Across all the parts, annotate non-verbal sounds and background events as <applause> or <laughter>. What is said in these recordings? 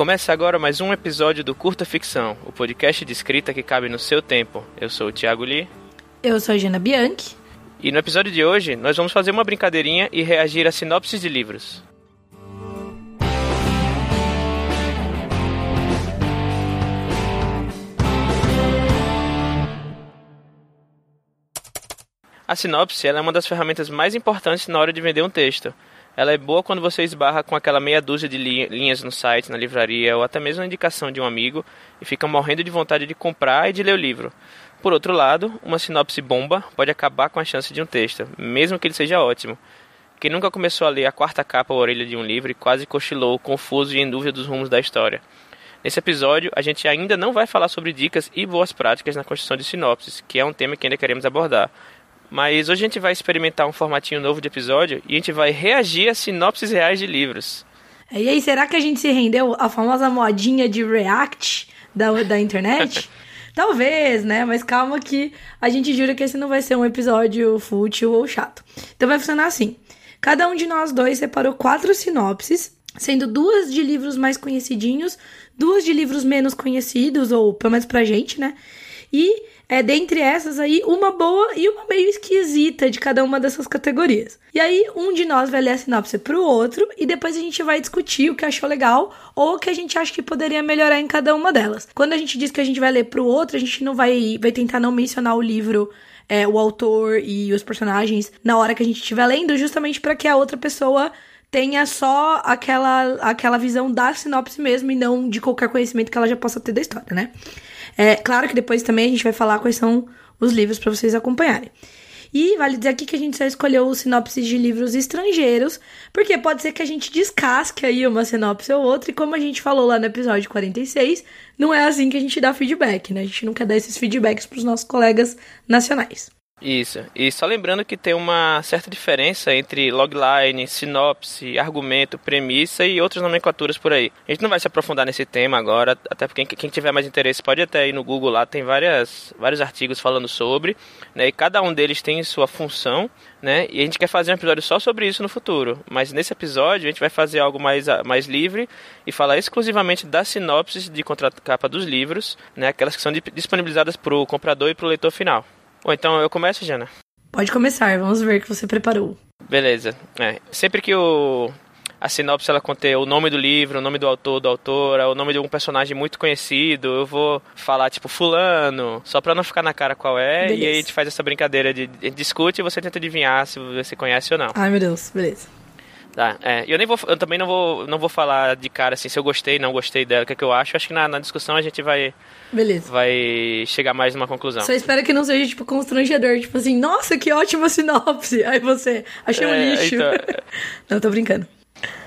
Começa agora mais um episódio do Curta Ficção, o podcast de escrita que cabe no seu tempo. Eu sou o Thiago Lee. Eu sou a Gina Bianchi. E no episódio de hoje, nós vamos fazer uma brincadeirinha e reagir a sinopses de livros. A sinopse é uma das ferramentas mais importantes na hora de vender um texto. Ela é boa quando você esbarra com aquela meia dúzia de linhas no site, na livraria ou até mesmo na indicação de um amigo e fica morrendo de vontade de comprar e de ler o livro. Por outro lado, uma sinopse bomba pode acabar com a chance de um texto, mesmo que ele seja ótimo. Quem nunca começou a ler a quarta capa ou orelha de um livro e quase cochilou, confuso e em dúvida dos rumos da história? Nesse episódio, a gente ainda não vai falar sobre dicas e boas práticas na construção de sinopses, que é um tema que ainda queremos abordar. Mas hoje a gente vai experimentar um formatinho novo de episódio e a gente vai reagir a sinopses reais de livros. E aí, será que a gente se rendeu à famosa modinha de React da, da internet? <laughs> Talvez, né? Mas calma que a gente jura que esse não vai ser um episódio fútil ou chato. Então vai funcionar assim. Cada um de nós dois separou quatro sinopses, sendo duas de livros mais conhecidinhos, duas de livros menos conhecidos, ou pelo menos pra gente, né? E é dentre essas aí uma boa e uma meio esquisita de cada uma dessas categorias. E aí um de nós vai ler a sinopse pro outro e depois a gente vai discutir o que achou legal ou o que a gente acha que poderia melhorar em cada uma delas. Quando a gente diz que a gente vai ler pro outro, a gente não vai vai tentar não mencionar o livro é, o autor e os personagens na hora que a gente estiver lendo, justamente para que a outra pessoa tenha só aquela, aquela visão da sinopse mesmo e não de qualquer conhecimento que ela já possa ter da história, né? É claro que depois também a gente vai falar quais são os livros para vocês acompanharem. E vale dizer aqui que a gente só escolheu sinopses de livros estrangeiros, porque pode ser que a gente descasque aí uma sinopse ou outra, e como a gente falou lá no episódio 46, não é assim que a gente dá feedback, né? A gente não quer dar esses feedbacks para os nossos colegas nacionais. Isso. E só lembrando que tem uma certa diferença entre logline, sinopse, argumento, premissa e outras nomenclaturas por aí. A gente não vai se aprofundar nesse tema agora, até porque quem tiver mais interesse pode até ir no Google lá, tem várias, vários artigos falando sobre, né? E cada um deles tem sua função, né? E a gente quer fazer um episódio só sobre isso no futuro. Mas nesse episódio a gente vai fazer algo mais, mais livre e falar exclusivamente das sinopses de contracapa dos livros, né? Aquelas que são disponibilizadas para o comprador e para o leitor final. Ou então eu começo, Jana? Pode começar, vamos ver o que você preparou. Beleza. É, sempre que o, a sinopse ela conter o nome do livro, o nome do autor, do autora, o nome de um personagem muito conhecido, eu vou falar tipo fulano, só pra não ficar na cara qual é, beleza. e aí a gente faz essa brincadeira de, de discute e você tenta adivinhar se você conhece ou não. Ai meu Deus, beleza. Tá, é, eu nem vou, eu também não vou, não vou falar de cara assim se eu gostei, não gostei dela, o que, é que eu acho. Acho que na, na discussão a gente vai, Beleza. vai chegar mais numa conclusão. Só espero que não seja tipo constrangedor, tipo assim, nossa, que ótima sinopse. <laughs> Aí você, achei um é, lixo. Então... <laughs> não, tô brincando.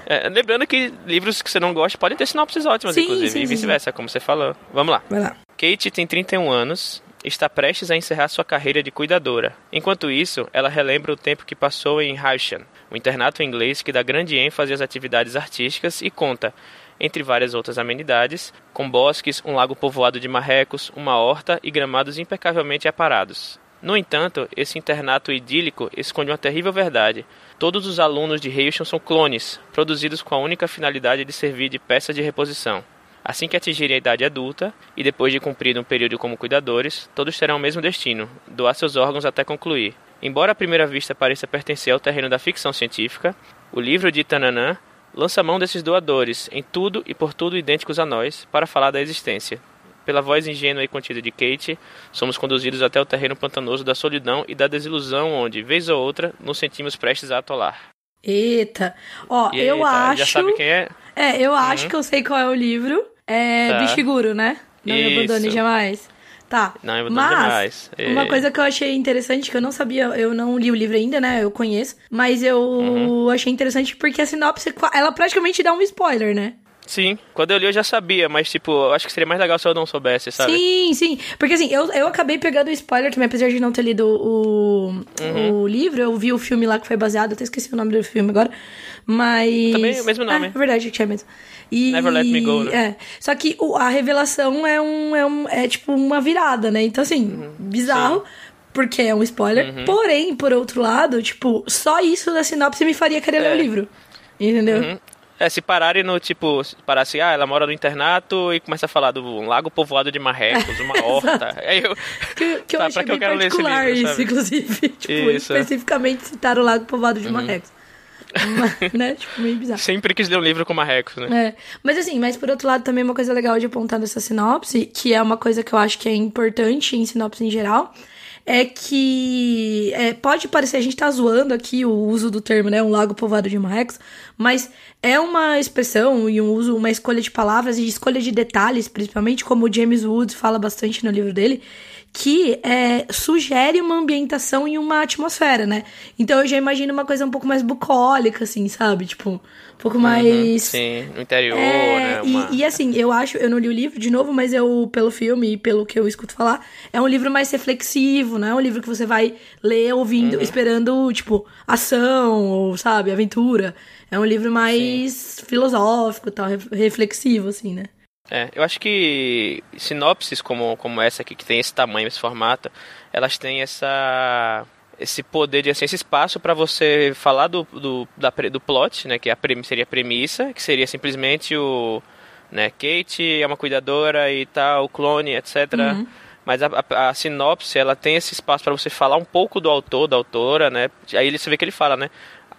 É, lembrando que livros que você não gosta podem ter sinopses ótimas, sim, inclusive, sim, e vice-versa, como você falou. Vamos lá. Vai lá. Kate tem 31 anos, está prestes a encerrar sua carreira de cuidadora. Enquanto isso, ela relembra o tempo que passou em Harshan, um internato inglês que dá grande ênfase às atividades artísticas e conta, entre várias outras amenidades, com bosques, um lago povoado de marrecos, uma horta e gramados impecavelmente aparados. No entanto, esse internato idílico esconde uma terrível verdade. Todos os alunos de Hailsham são clones, produzidos com a única finalidade de servir de peça de reposição. Assim que atingirem a idade adulta, e depois de cumprir um período como cuidadores, todos terão o mesmo destino: doar seus órgãos até concluir. Embora à primeira vista pareça pertencer ao terreno da ficção científica, o livro de Tananã lança mão desses doadores, em tudo e por tudo idênticos a nós, para falar da existência. Pela voz ingênua e contida de Kate, somos conduzidos até o terreno pantanoso da solidão e da desilusão, onde, vez ou outra, nos sentimos prestes a atolar. Eita! Ó, e eu acho. Já sabe quem é? É, eu acho uhum. que eu sei qual é o livro. É tá. Bishiguro, né? Não Isso. me abandone jamais. Tá. Não me abandone mas, jamais. Uma coisa que eu achei interessante, que eu não sabia, eu não li o livro ainda, né? Eu conheço. Mas eu uhum. achei interessante porque a sinopse, ela praticamente dá um spoiler, né? Sim, quando eu li eu já sabia, mas tipo, eu acho que seria mais legal se eu não soubesse, sabe? Sim, sim. Porque assim, eu, eu acabei pegando o spoiler também, apesar de não ter lido o, uhum. o livro, eu vi o filme lá que foi baseado, até esqueci o nome do filme agora. Mas. Também o mesmo nome. É, é verdade, tinha mesmo. E, Never Let Me Go, né? É. Só que a revelação é um, é um. É tipo uma virada, né? Então, assim, uhum. bizarro. Sim. Porque é um spoiler. Uhum. Porém, por outro lado, tipo, só isso da sinopse me faria querer é. ler o livro. Entendeu? Uhum. É, se pararem no tipo, se parar assim, ah, ela mora no internato e começa a falar do lago povoado de marrecos, uma <laughs> horta. Aí eu, que, que eu tá, achei que eu quero ler esse livro, isso, sabe? inclusive. <laughs> tipo, isso. especificamente citar o lago povoado de uhum. marrecos. <laughs> né? Tipo, meio bizarro. Sempre quis ler um livro com marrecos, né? É. Mas assim, mas por outro lado, também uma coisa legal de apontar nessa sinopse, que é uma coisa que eu acho que é importante em sinopse em geral, é que é, pode parecer, a gente tá zoando aqui o uso do termo, né? Um lago povoado de marrecos, mas é uma expressão e um uso, uma escolha de palavras e escolha de detalhes, principalmente como o James Woods fala bastante no livro dele, que é, sugere uma ambientação e uma atmosfera, né? Então eu já imagino uma coisa um pouco mais bucólica, assim, sabe? Tipo, um pouco uhum, mais. Sim, no interior, é, né? Uma... E, e, assim, eu acho, eu não li o livro de novo, mas eu, pelo filme e pelo que eu escuto falar, é um livro mais reflexivo, não é um livro que você vai ler ouvindo, uhum. esperando, tipo, ação, ou, sabe, aventura. É um livro mais sim. filosófico tal, reflexivo, assim, né? É, eu acho que sinopses como, como essa aqui, que tem esse tamanho, esse formato, elas têm essa esse poder de assim, esse espaço para você falar do, do, da, do plot, né, que a, seria a premissa, que seria simplesmente o né, Kate é uma cuidadora e tal, o clone, etc. Uhum. Mas a, a, a, sinopse, ela tem esse espaço para você falar um pouco do autor, da autora, né? Aí você vê que ele fala, né?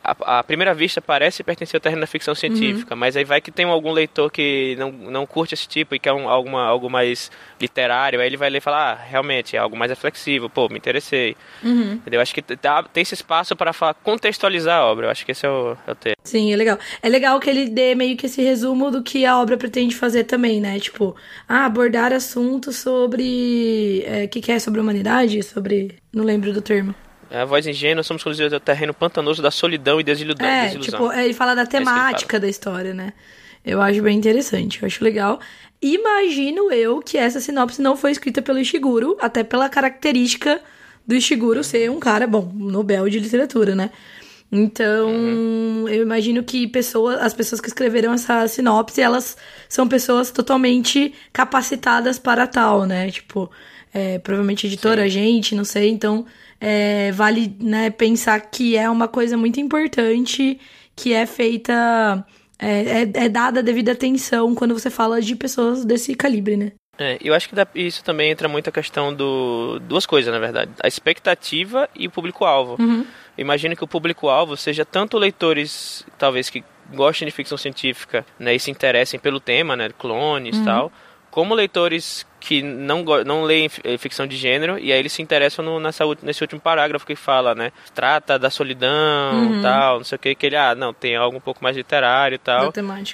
À, primeira vista parece pertencer ao terreno da ficção científica, uhum. mas aí vai que tem algum leitor que não, não curte esse tipo e quer um, alguma, algo mais literário, aí ele vai ler e falar, ah, realmente, é algo mais reflexivo, pô, me interessei. Uhum. Entendeu? Acho que tá, tem esse espaço para contextualizar a obra, eu acho que esse é o, é o termo. Sim, é legal. É legal que ele dê meio que esse resumo do que a obra pretende fazer também, né? Tipo, ah, abordar assuntos sobre. O é, que, que é sobre humanidade? Sobre. Não lembro do termo. É, a voz ingênua, somos conduzidos ao terreno pantanoso da solidão e desilusão. É, tipo, ele fala da é temática é da história, né? Eu acho bem interessante, eu acho legal. Imagino eu que essa sinopse não foi escrita pelo Ishiguro, até pela característica do Ishiguro ser um cara, bom, Nobel de literatura, né? Então, uhum. eu imagino que pessoas, as pessoas que escreveram essa sinopse, elas são pessoas totalmente capacitadas para tal, né? Tipo, é, provavelmente editora, Sim. gente, não sei. Então, é, vale né, pensar que é uma coisa muito importante que é feita. É, é, é dada a devida atenção quando você fala de pessoas desse calibre, né? É, eu acho que isso também entra muito a questão do. duas coisas, na verdade. A expectativa e o público-alvo. Uhum. Imagino que o público-alvo seja tanto leitores, talvez, que gostem de ficção científica né, e se interessem pelo tema, né? Clones e uhum. tal como leitores que não, não leem eh, ficção de gênero, e aí eles se interessam no, nessa, nesse último parágrafo que fala, né? Trata da solidão, uhum. tal, não sei o que, que ele, ah, não, tem algo um pouco mais literário e tal.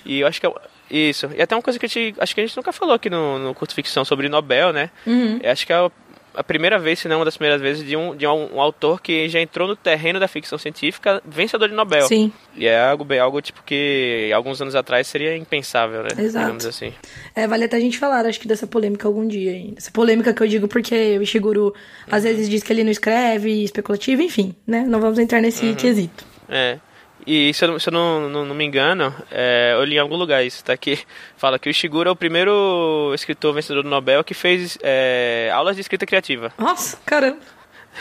E eu acho que é, isso. E até uma coisa que a gente, acho que a gente nunca falou aqui no, no Curto Ficção sobre Nobel, né? Uhum. Eu acho que é a primeira vez, se não uma das primeiras vezes, de um, de um, um, autor que já entrou no terreno da ficção científica, vencedor de Nobel. Sim. E é algo, algo tipo que alguns anos atrás seria impensável, né? Exato. Digamos assim. É, vale até a gente falar, acho que dessa polêmica algum dia ainda. Essa polêmica que eu digo porque o Ishiguro uhum. às vezes diz que ele não escreve, especulativo, enfim, né? Não vamos entrar nesse uhum. quesito. É. E se eu, se eu não, não, não, me engano, é, eu li em algum lugar isso, tá aqui. Fala que o Ishiguro é o primeiro escritor vencedor do Nobel que fez é, aulas de escrita criativa. Nossa, caramba!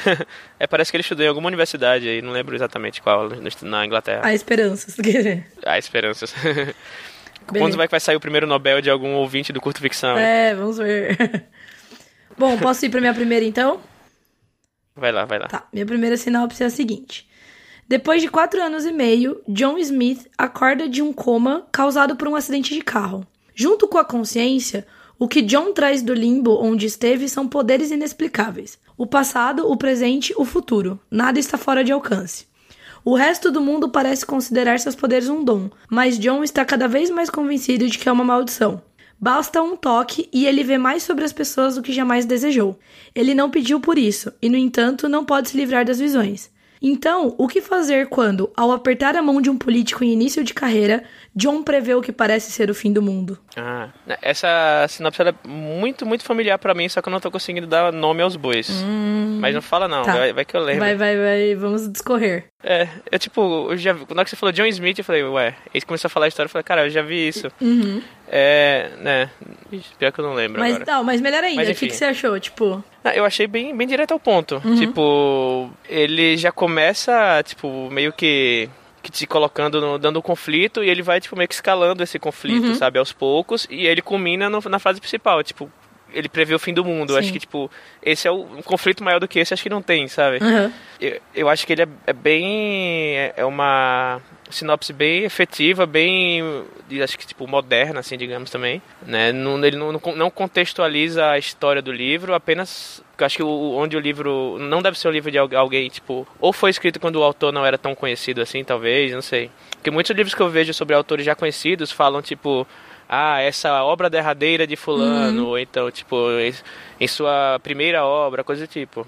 <laughs> é, parece que ele estudou em alguma universidade aí, não lembro exatamente qual, na Inglaterra. Há esperanças. Há esperanças. <laughs> Quando vai que vai sair o primeiro Nobel de algum ouvinte do curto ficção? É, vamos ver. <laughs> Bom, posso ir pra minha primeira então? Vai lá, vai lá. Tá, minha primeira sinopse é a seguinte. Depois de quatro anos e meio, John Smith acorda de um coma causado por um acidente de carro. Junto com a consciência, o que John traz do limbo onde esteve são poderes inexplicáveis. O passado, o presente, o futuro. Nada está fora de alcance. O resto do mundo parece considerar seus poderes um dom, mas John está cada vez mais convencido de que é uma maldição. Basta um toque e ele vê mais sobre as pessoas do que jamais desejou. Ele não pediu por isso, e no entanto não pode se livrar das visões. Então, o que fazer quando, ao apertar a mão de um político em início de carreira, John prevê o que parece ser o fim do mundo? Ah, essa sinopse é muito, muito familiar para mim, só que eu não tô conseguindo dar nome aos bois. Hum, Mas não fala não, tá. vai, vai, que eu lembro. Vai, vai, vai, vamos discorrer. É, eu tipo, eu já, quando você falou John Smith, eu falei, ué, ele começou a falar a história, eu falei, cara, eu já vi isso. Uhum. É, né, pior que eu não lembro mas, agora. Não, mas melhor ainda, mas, o que, que você achou, tipo... Ah, eu achei bem, bem direto ao ponto. Uhum. Tipo, ele já começa, tipo, meio que que te colocando, no, dando um conflito, e ele vai, tipo, meio que escalando esse conflito, Uhum. sabe, aos poucos, e ele culmina no- na fase principal, tipo, ele prevê o fim do mundo. Sim. Acho que, tipo, esse é o, um conflito maior do que esse, acho que não tem, sabe? Aham. Eu, eu acho que ele é, é bem. É é uma sinopse bem efetiva, bem. Acho que, tipo, moderna, assim, digamos também. Né? Não, ele não, não contextualiza a história do livro, apenas. Acho que o, onde o livro. Não deve ser um livro de al- alguém, tipo. Ou foi escrito quando o autor não era tão conhecido assim, talvez, não sei. Porque muitos livros que eu vejo sobre autores já conhecidos falam, tipo. Ah, essa obra derradeira de fulano, ou então, tipo, em, sua primeira obra, coisa do tipo.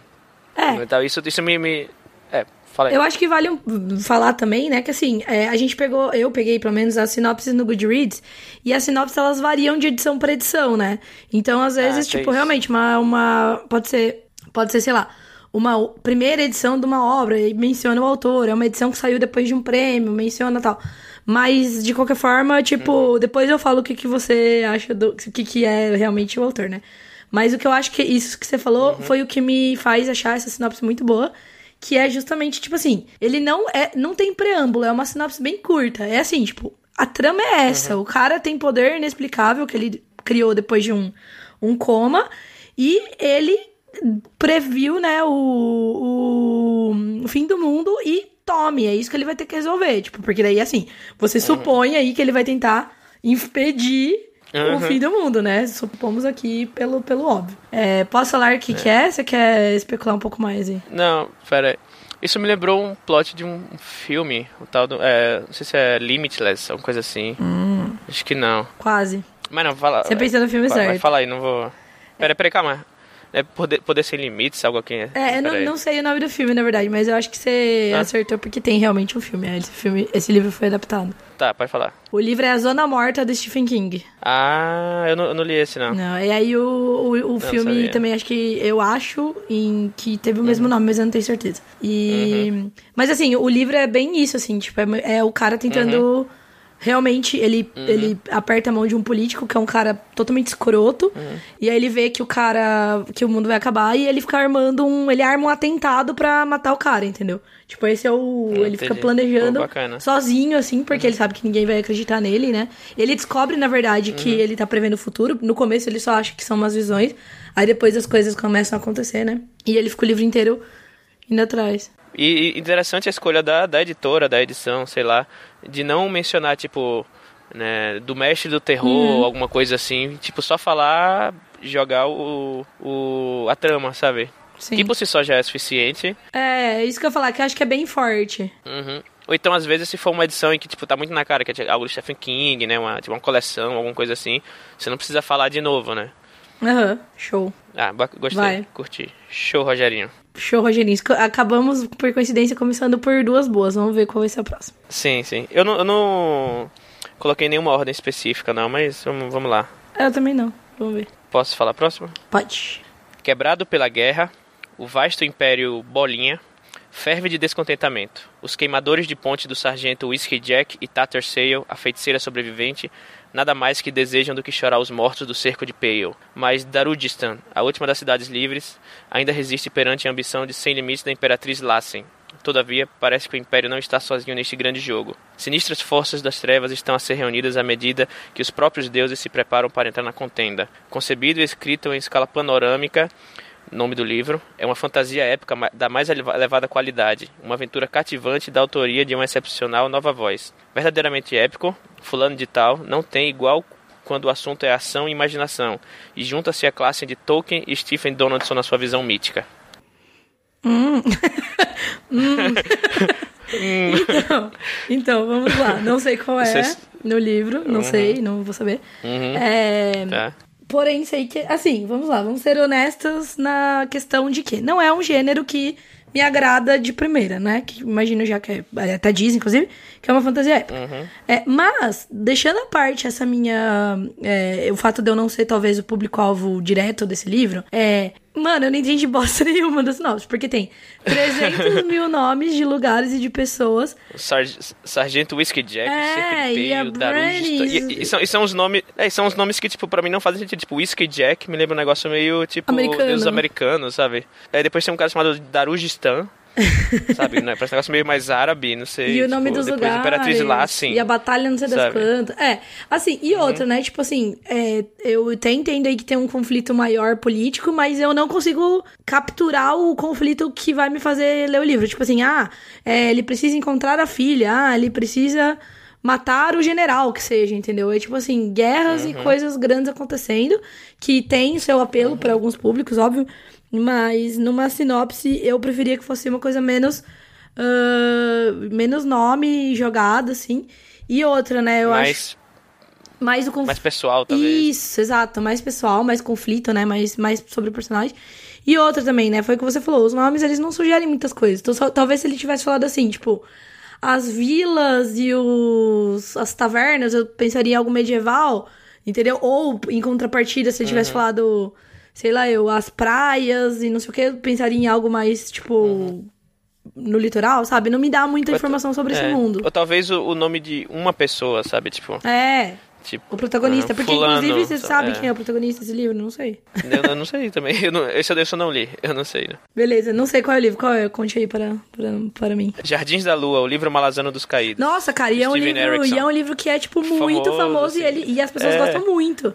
É. Então, isso, isso me, me. É. Eu acho que vale um- falar também, né, que assim, é, a gente pegou, eu peguei pelo menos as sinopses no Goodreads, e as sinopses elas variam de edição para edição, né? Então, às vezes, Ah, tipo, realmente, uma, uma. Pode ser. Pode ser, sei lá, uma primeira edição de uma obra e menciona o autor, é uma edição que saiu depois de um prêmio, menciona tal. Mas, de qualquer forma, tipo, Uhum. depois eu falo o que, que você acha do. o que, que é realmente o autor, né? Mas o que eu acho que isso que você falou Uhum. foi o que me faz achar essa sinopse muito boa. Que é justamente, tipo assim, ele não é. Não tem preâmbulo, é uma sinopse bem curta. É assim, tipo, a trama é essa. O cara tem poder inexplicável que ele criou depois de um, um coma. E ele previu, né, o, o, o fim do mundo e tome. É isso que ele vai ter que resolver. Tipo, porque daí, assim, você supõe aí que ele vai tentar impedir o Uhum. fim do mundo, né? Supomos aqui pelo, pelo óbvio. É, posso falar o que, que é? Você quer especular um pouco mais aí? Não, pera. Isso me lembrou um plot de um filme, o tal do. É, não sei se é Limitless, alguma coisa assim. Acho que não. Quase. Mas não, fala. Hum. Você pensou no filme vai, vai, certo. Fala aí, não vou. Pera, peraí, calma. É poder, poder sem limites, algo aqui. É, eu Pera não, não sei o nome do filme, na verdade, mas eu acho que você Ah. acertou porque tem realmente um filme. é, Esse, filme. esse livro foi adaptado. Tá, pode falar. O livro é A Zona Morta, do Stephen King. Ah, eu não, eu não li esse, não. Não, e aí o, o, o filme sabia. também acho que eu acho em, que teve o mesmo nome, mas eu não tenho certeza. E. Mas assim, o livro é bem isso, assim, tipo, é, é o cara tentando. Realmente, ele, ele aperta a mão de um político, que é um cara totalmente escroto. E aí ele vê que o cara. que o mundo vai acabar e ele fica armando um. Ele arma um atentado pra matar o cara, entendeu? Tipo, esse é o. ele fica entendi. planejando Pô, sozinho, assim, porque ele sabe que ninguém vai acreditar nele, né? Ele descobre, na verdade, que ele tá prevendo o futuro. No começo ele só acha que são umas visões. Aí depois as coisas começam a acontecer, né? E ele fica o livro inteiro indo atrás. E, interessante a escolha da, da editora, da edição, sei lá, de não mencionar, tipo, né, do mestre do terror, Uhum. alguma coisa assim, tipo, só falar, jogar o, o a trama, sabe? Sim. Que por si só já é suficiente. É, isso que eu ia falar, que eu acho que é bem forte. Uhum. Ou então, às vezes, se for uma edição em que, tipo, tá muito na cara, que é algo do Stephen King, né, uma, tipo, uma coleção, alguma coisa assim, você não precisa falar de novo, né? Aham, show. Ah, gostei, Vai. curti. Show, Rogerinho. Show, Rogerinho. Acabamos, por coincidência, começando por duas boas. Vamos ver qual vai ser a próxima. Sim, sim. Eu não, eu não coloquei nenhuma ordem específica, não, mas vamos, vamos lá. Eu também não. Vamos ver. Posso falar a próxima? Pode. Quebrado pela guerra, o vasto império Bolinha ferve de descontentamento. Os queimadores de ponte do sargento Whiskey Jack e Tattersale, a feiticeira sobrevivente, nada mais que desejam do que chorar os mortos do cerco de Pale. Mas Darudistan, a última das cidades livres, ainda resiste perante a ambição de sem limites da imperatriz Lassen. Todavia, parece que o Império não está sozinho neste grande jogo. Sinistras forças das trevas estão a ser reunidas à medida que os próprios deuses se preparam para entrar na contenda. Concebido e escrito em escala panorâmica, nome do livro, é uma fantasia épica da mais eleva- elevada qualidade, uma aventura cativante da autoria de uma excepcional nova voz. Verdadeiramente épico, fulano de tal não tem igual quando o assunto é ação e imaginação, e junta-se a classe de Tolkien e Stephen Donaldson na sua visão mítica. <laughs> Então, então, vamos lá. Não sei qual é Vocês- no livro, não sei, não vou saber. É, Tá? Porém, sei que. Assim, vamos lá, vamos ser honestos na questão de que não é um gênero que me agrada de primeira, né? Que imagino já que é. Até diz, inclusive, que é uma fantasia épica. É, mas, deixando à parte essa minha. é, o fato de eu não ser talvez o público-alvo direto desse livro, é. Mano, eu não entendi bosta <laughs> nenhuma dos nomes, porque tem 300 <laughs> mil nomes de lugares e de pessoas. O Sarg- Sargento Whiskey Jack, É, Secret e a Pale, Darugista. Brannies. E, e são, e são os nomes. É, são os nomes que, tipo, pra mim não fazem sentido. Tipo, Whiskey Jack me lembra um negócio meio, tipo, Americano. deuses americanos, sabe? Aí depois tem um cara chamado Darujistan, <laughs> sabe? Né? Parece um negócio meio mais árabe, não sei. E o nome tipo, dos depois lugares. Imperatriz lá, sim. E a batalha não sei das quantas. É, assim, e outra, né? Tipo assim, é, eu até entendo aí que tem um conflito maior político, mas eu não consigo capturar o conflito que vai me fazer ler o livro. Tipo assim, ah, é, ele precisa encontrar a filha, ah, ele precisa matar o general, que seja, entendeu? É tipo assim, guerras e coisas grandes acontecendo, que tem seu apelo pra alguns públicos, óbvio, mas numa sinopse eu preferia que fosse uma coisa menos ah, menos nome jogado, assim. E outra, né? Eu acho mais, mais o conflito. mais pessoal, talvez. Isso, exato. Mais pessoal, mais conflito, né? Mais, mais sobre o personagem. E outra também, né? Foi o que você falou. Os nomes, eles não sugerem muitas coisas. Então, só- talvez se ele tivesse falado assim, tipo... As vilas e os... As tavernas, eu pensaria em algo medieval, entendeu? Ou, em contrapartida, se ele tivesse falado... Sei lá, eu... As praias e não sei o que, eu pensaria em algo mais, tipo... No litoral, sabe? Não me dá muita Ou informação sobre esse É. mundo. Ou talvez o, o nome de uma pessoa, sabe? Tipo, É, tipo o protagonista. ah, Porque, fulano, inclusive, você sabe é. quem é o protagonista desse livro? Não sei. Eu, eu não sei também. Eu não, esse eu, esse eu não li. Eu não sei. né? <laughs> Beleza, não sei qual é o livro. Qual é? Conte aí para, para, para mim. Jardins da Lua, o livro Malazano dos Caídos. Nossa, cara, e é um livro, é um livro que é, tipo, muito Famoso, famoso, e, assim. ele, e as pessoas É. gostam muito.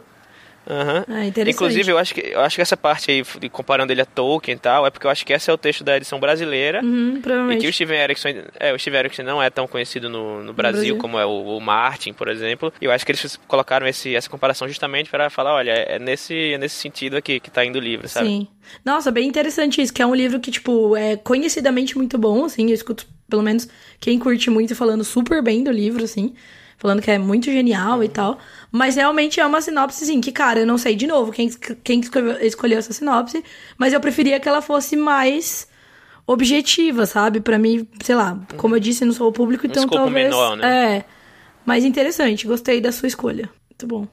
Aham. Ah, interessante. Inclusive, eu acho, que, eu acho que essa parte aí, de comparando ele a Tolkien e tal, é porque eu acho que esse é o texto da edição brasileira. Uhum, E que o Steven Erickson, é, o Steven Erickson não é tão conhecido no, no Brasil, Brasil. como é o, o Martin, por exemplo. E eu acho que eles colocaram esse, essa comparação justamente para falar, olha, é nesse, é nesse sentido aqui que tá indo o livro, sabe? Sim. Nossa, bem interessante isso, que é um livro que, tipo, é conhecidamente muito bom, assim, eu escuto, pelo menos, quem curte muito falando super bem do livro, assim, falando que é muito genial e tal, mas realmente é uma sinopse, assim, que, cara, eu não sei, de novo, quem, quem escolheu, escolheu essa sinopse, mas eu preferia que ela fosse mais objetiva, sabe? Pra mim, sei lá, como eu disse, não sou o público, então escopo talvez... menor, né? É, mais interessante, gostei da sua escolha. Muito bom.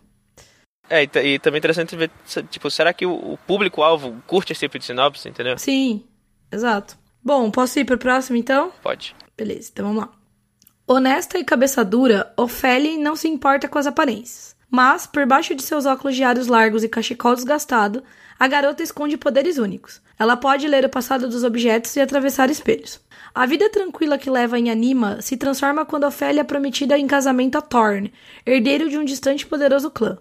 É, e, e também interessante ver, tipo, será que o, o público-alvo curte esse tipo de sinopse, entendeu? Sim, exato. Bom, posso ir pro próximo, então? Pode. Beleza, então vamos lá. Honesta e cabeça dura, Ofélia não se importa com as aparências. Mas, por baixo de seus óculos de aros largos e cachecol desgastado, a garota esconde poderes únicos. Ela pode ler o passado dos objetos e atravessar espelhos. A vida tranquila que leva em Anima se transforma quando Ofélia é prometida em casamento a Thorn, herdeiro de um distante e poderoso clã.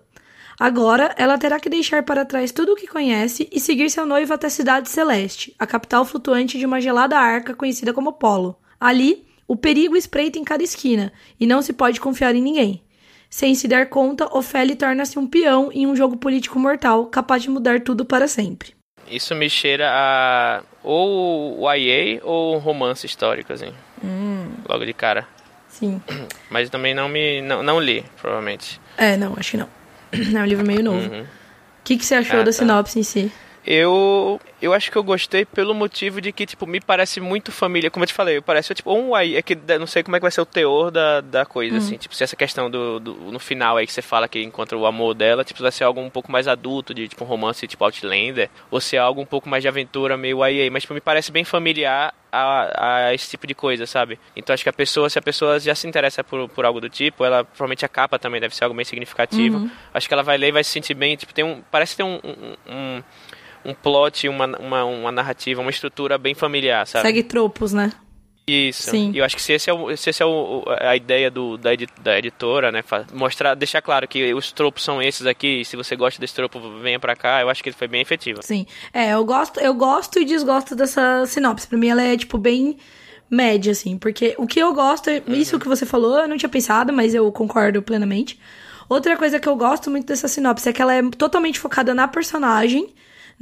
Agora, ela terá que deixar para trás tudo o que conhece e seguir seu noivo até a Cidade Celeste, a capital flutuante de uma gelada arca conhecida como Polo. Ali, o perigo espreita em cada esquina e não se pode confiar em ninguém. Sem se dar conta, Ofélia torna-se um peão em um jogo político mortal capaz de mudar tudo para sempre. Isso me cheira a ou o YA ou um romance histórico, assim. Hum. Logo de cara. Sim. <clears throat> Mas também não me. não, não li, provavelmente. É, não, acho que não. <clears throat> É um livro meio novo. O Uhum. que, que você achou Ah, da tá. sinopse em si? Eu, eu acho que eu gostei pelo motivo de que, tipo, me parece muito família. Como eu te falei, parece tipo um aí. É que não sei como é que vai ser o teor da, da coisa, assim. Tipo, se essa questão do, do. No final aí que você fala que encontra o amor dela, tipo, vai ser algo um pouco mais adulto, de tipo um romance tipo Outlander. Ou se é algo um pouco mais de aventura, meio aí. Mas, tipo, me parece bem familiar a, a esse tipo de coisa, sabe? Então acho que a pessoa, se a pessoa já se interessa por, por algo do tipo, ela provavelmente a capa também deve ser algo bem significativo. Acho que ela vai ler e vai se sentir bem. Tipo, tem um. Parece ter um- um- um um plot, uma, uma, uma narrativa, uma estrutura bem familiar, sabe? Segue tropos, né? Isso. Sim. E eu acho que se esse é, o, se esse é o, a ideia do, da, edi- da editora, né? Mostrar, deixar claro que os tropos são esses aqui, e se você gosta desse tropo, venha pra cá, eu acho que ele foi bem efetivo. Sim. É, eu gosto, eu gosto e desgosto dessa sinopse. Pra mim, ela é, tipo, bem média, assim. Porque o que eu gosto, é- isso que você falou, eu não tinha pensado, mas eu concordo plenamente. Outra coisa que eu gosto muito dessa sinopse é que ela é totalmente focada na personagem,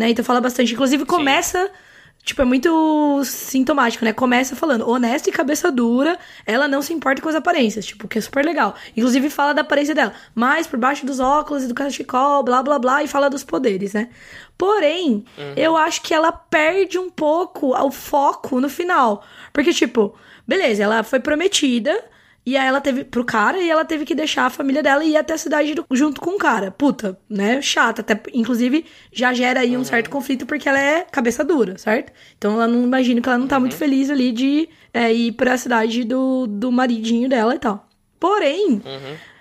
né? Então fala bastante. Inclusive, começa. Tipo, é muito sintomático, né? Começa falando, honesta e cabeça dura, ela não se importa com as aparências, tipo, que é super legal. Inclusive fala da aparência dela, mas por baixo dos óculos e do cachecol, blá blá blá, e fala dos poderes, né? Porém, eu acho que ela perde um pouco o foco no final. Porque, tipo, beleza, ela foi prometida, e aí ela teve pro cara e ela teve que deixar a família dela e ir até a cidade do- junto com o cara. Puta, né? Chata. Até, inclusive, já gera aí um certo conflito porque ela é cabeça dura, certo? Então ela não imagino que ela não tá muito feliz ali de é, ir pra cidade do, do maridinho dela e tal. Porém,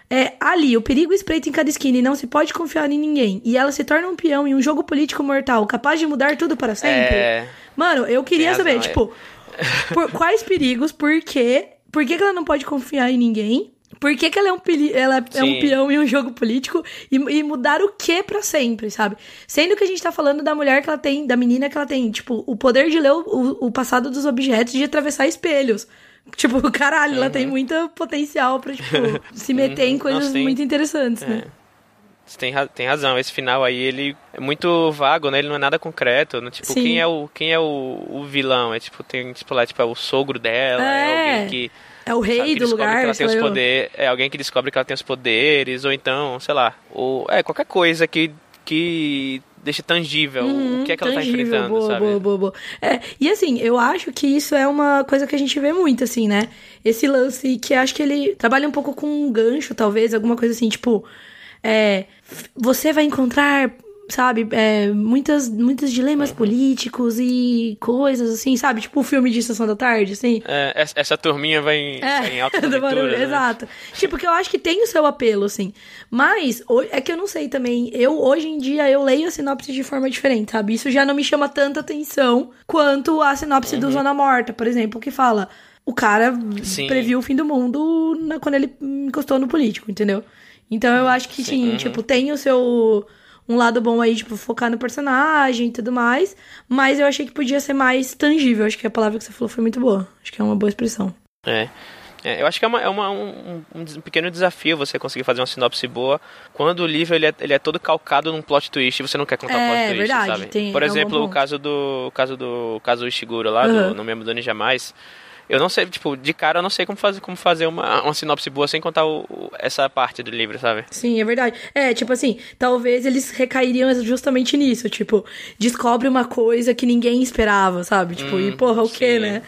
é, ali, o perigo espreita em cada esquina e não se pode confiar em ninguém. E ela se torna um peão em um jogo político mortal capaz de mudar tudo para sempre. É. Mano, eu queria saber, razão, é. tipo, Por, quais perigos? Por quê? Por que, que ela não pode confiar em ninguém? Por que, que ela, é um, ela é um peão em um jogo político e, e mudar o que para sempre, sabe? Sendo que a gente tá falando da mulher que ela tem, da menina que ela tem, tipo, o poder de ler o, o passado dos objetos de atravessar espelhos. <laughs> Tipo, caralho, uhum. ela tem uhum. muito potencial pra, tipo, se meter em uhum. coisas Nossa, tem... muito interessantes, né? é. né? Você tem, tem razão, esse final aí, ele é muito vago, né? Ele não é nada concreto. Né? Tipo, Sim. quem é o quem é o, o vilão? É tipo, tem, tipo, lá, tipo, é o sogro dela, é, é alguém que é o rei do lugar. Que ela tem os poder, é alguém que descobre que ela tem os poderes, ou então, sei lá, ou é qualquer coisa que, que deixa tangível uhum, o que é que ela tá enfrentando, boa, sabe? Boa, boa, boa. É, e assim, eu acho que isso é uma coisa que a gente vê muito, assim, né? Esse lance que acho que ele trabalha um pouco com um gancho, talvez, alguma coisa assim, tipo. É, você vai encontrar sabe, é, muitas, muitos dilemas políticos e coisas assim, sabe? Tipo o um filme de Sessão da Tarde, assim. É, essa turminha vai em, é, em alta <laughs> né? Exato. Tipo, que eu acho que tem o seu apelo, assim. Mas, é que eu não sei também, eu, hoje em dia, eu leio a sinopse de forma diferente, sabe? Isso já não me chama tanta atenção quanto a sinopse uhum. do Zona Morta, por exemplo, que fala... O cara Sim. previu o fim do mundo na, quando ele encostou no político, entendeu? Então eu acho que, sim, uhum. tipo, tem o seu um lado bom aí, tipo, focar no personagem e tudo mais. Mas eu achei que podia ser mais tangível. Acho que a palavra que você falou foi muito boa. Acho que é uma boa expressão. É. É, eu acho que é, uma, é uma, um, um, pequeno desafio você conseguir fazer uma sinopse boa quando o livro ele é, ele é todo calcado num plot twist e você não quer contar é, plot twist, verdade, sabe? Tem, Por é exemplo, o caso do o caso do caso Ishiguro lá, uhum. do Não Me Abandone Jamais. Eu não sei, tipo, de cara eu não sei como fazer, como fazer uma, uma sinopse boa sem contar o, o, essa parte do livro, sabe? Sim, é verdade. É, tipo assim, talvez eles recairiam justamente nisso, tipo, descobre uma coisa que ninguém esperava, sabe? Tipo, hum, e porra, o quê, né?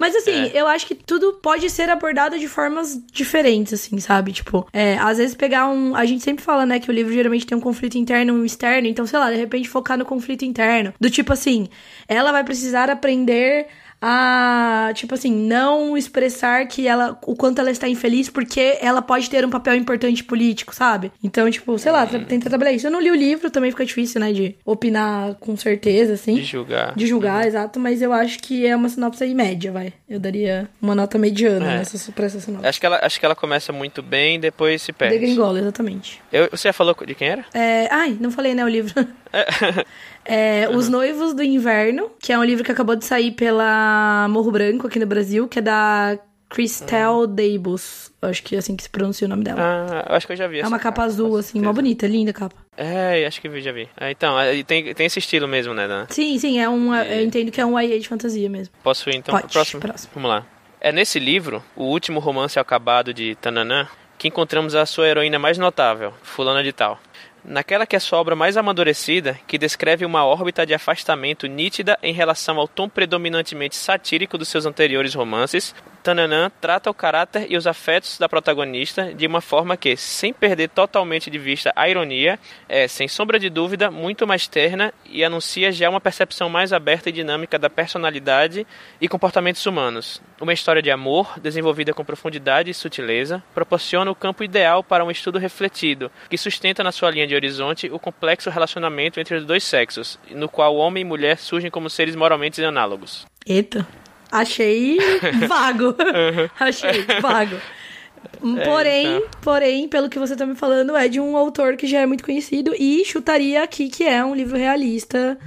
Mas assim, é. eu acho que tudo pode ser abordado de formas diferentes, assim, sabe? Tipo, é, às vezes pegar um. A gente sempre fala, né, que o livro geralmente tem um conflito interno e um externo. Então, sei lá, de repente focar no conflito interno. Do tipo assim, ela vai precisar aprender a, tipo assim, não expressar que ela, o quanto ela está infeliz porque ela pode ter um papel importante político, sabe? Então, tipo, sei lá, uhum. tenta trabalhar isso. Eu não li o livro, também fica difícil, né, de opinar com certeza, assim. De julgar. De julgar, exato, mas eu acho que é uma sinopse aí média, vai. Eu daria uma nota mediana é. nessa, pra essa sinopse. Acho que, ela, acho que ela começa muito bem e depois se perde. Degringola, exatamente. Eu, você já falou de quem era? É, ai, não falei, né, o livro. <laughs> <laughs> É, uhum. Os Noivos do Inverno, que é um livro que acabou de sair pela Morro Branco aqui no Brasil, que é da Christelle uhum. Deibus. Acho que é assim que se pronuncia o nome dela. Ah, acho que eu já vi. É uma capa, azul, assim, mó bonita, linda capa. É, acho que eu já vi. É, então, tem, tem esse estilo mesmo, né? Sim, sim, é um, e... eu entendo que é um YA de fantasia mesmo. Posso ir então Pode, pro próximo? próximo? Vamos lá. É nesse livro, o último romance acabado de Tananã, que encontramos a sua heroína mais notável, Fulana de Tal. Naquela que é sua obra mais amadurecida, que descreve uma órbita de afastamento nítida em relação ao tom predominantemente satírico dos seus anteriores romances, Tananã trata o caráter e os afetos da protagonista de uma forma que, sem perder totalmente de vista a ironia, é, sem sombra de dúvida, muito mais terna e anuncia já uma percepção mais aberta e dinâmica da personalidade e comportamentos humanos. Uma história de amor, desenvolvida com profundidade e sutileza, proporciona o campo ideal para um estudo refletido, que sustenta na sua linha de horizonte o complexo relacionamento entre os dois sexos, no qual homem e mulher surgem como seres moralmente análogos. Eita! Achei <laughs> vago. Uhum. Achei vago. É, porém, então. porém, pelo que você tá me falando, é de um autor que já é muito conhecido e chutaria aqui que é um livro realista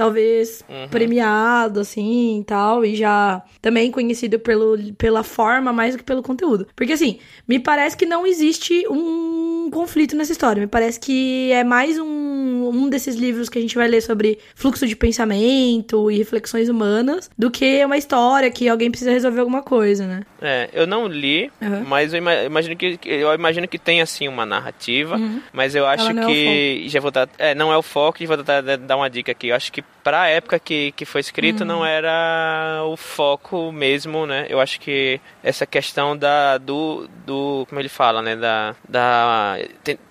talvez uhum. premiado, assim, e tal, e já também conhecido pelo, pela forma mais do que pelo conteúdo. Porque, assim, me parece que não existe um conflito nessa história. Me parece que é mais um, um desses livros que a gente vai ler sobre fluxo de pensamento e reflexões humanas do que uma história que alguém precisa resolver alguma coisa, né? É, eu não li, uhum. mas eu imagino que eu imagino que tem assim uma narrativa, uhum. mas eu acho é que é já vou dar, é, não é o foco, e vou dar, dar uma dica aqui. Eu acho que para a época que, que foi escrito, uhum. não era o foco mesmo, né? Eu acho que essa questão da do, do como ele fala, né, da, da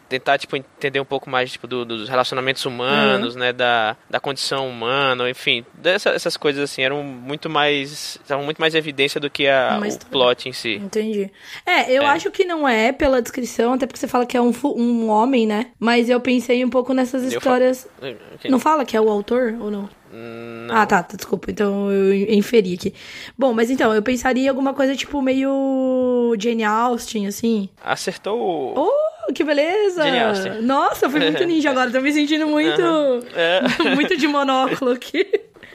tentar, tipo, entender um pouco mais, tipo, do, dos relacionamentos humanos, uhum. né, da, da condição humana, enfim, dessa, essas coisas, assim, eram muito mais, estavam muito mais evidência do que a, o plot em si. Entendi. É, eu é. acho que não é pela descrição, até porque você fala que é um, um homem, né, mas eu pensei um pouco nessas histórias... Não fala que é o autor, ou não? Não. Ah, tá, desculpa. Então eu inferi aqui. Bom, mas então, eu pensaria em alguma coisa tipo meio Jane Austen, assim. Acertou. Oh, que beleza! Jane Austen. Nossa, foi muito <laughs> ninja agora. Tô me sentindo muito. Uhum. É. <laughs> muito de monóculo aqui.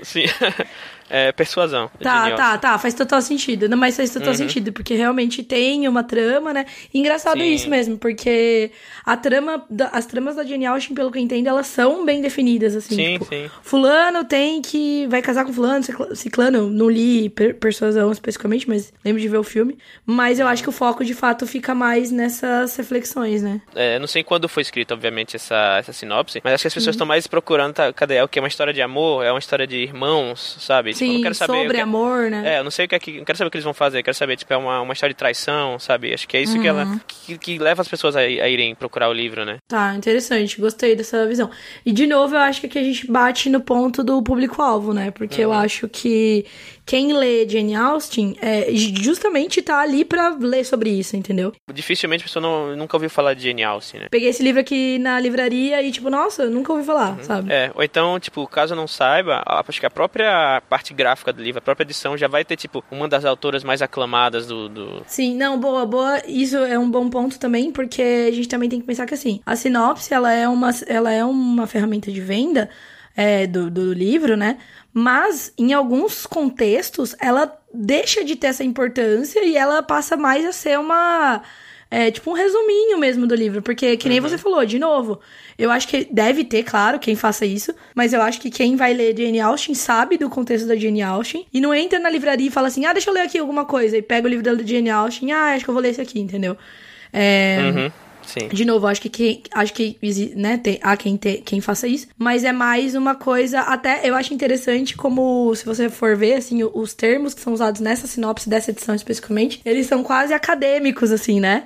Sim. <laughs> é, persuasão. Tá, tá, tá, faz total sentido. Não, mas faz total uhum. sentido, porque realmente tem uma trama, né? engraçado Sim. isso mesmo, porque a trama, as tramas da Jane Austen, pelo que eu entendo, elas são bem definidas, assim. Sim, tipo, sim. Fulano tem que. Vai casar com fulano, ciclano. Não li per persuasão especificamente, mas lembro de ver o filme. Mas eu acho que o foco, de fato, fica mais nessas reflexões, né? É, não sei quando foi escrita, obviamente, essa, essa sinopse, mas acho que as pessoas estão uhum. mais procurando, tá, cadê? É o que? É uma história de amor? É uma história de irmãos, sabe? Sim, tipo, eu quero saber, sobre amor, né? É, eu não sei o que é que. Não quero saber o que eles vão fazer, eu quero saber, tipo, é uma, uma história de traição, sabe? Acho que é isso uhum. que ela. Que, que, leva as pessoas a, a, irem procurar o livro, né? Tá, interessante. Gostei dessa visão. E de novo, eu acho que aqui a gente bate no ponto do público-alvo, né? Porque uhum. eu acho que quem lê Jane Austen é, justamente tá ali para ler sobre isso, entendeu? Dificilmente a pessoa não, nunca ouviu falar de Jane Austen, né? Peguei esse livro aqui na livraria e, tipo, nossa, nunca ouvi falar, uhum. sabe? É, ou então, tipo, caso não saiba, acho que a própria parte gráfica do livro, a própria edição já vai ter, tipo, uma das autoras mais aclamadas do. do... Sim, não, boa, boa. Isso é um bom ponto também, porque a gente também tem que pensar que, assim, a sinopse, ela é uma, ela é uma ferramenta de venda é, do, do livro, né? Mas, em alguns contextos, ela deixa de ter essa importância e ela passa mais a ser uma. É, tipo um resuminho mesmo do livro. Porque, que nem uhum. você falou, de novo, eu acho que deve ter, claro, quem faça isso. Mas eu acho que quem vai ler Jane Austen sabe do contexto da Jane Austen. E não entra na livraria e fala assim, ah, deixa eu ler aqui alguma coisa. E pega o livro da Jane Austen, ah, acho que eu vou ler esse aqui, entendeu? É. Uhum. Sim. De novo, acho que quem, acho que né, tem, há quem, te, quem faça isso, mas é mais uma coisa, até eu acho interessante como, se você for ver, assim, os termos que são usados nessa sinopse dessa edição especificamente, eles são quase acadêmicos, assim, né?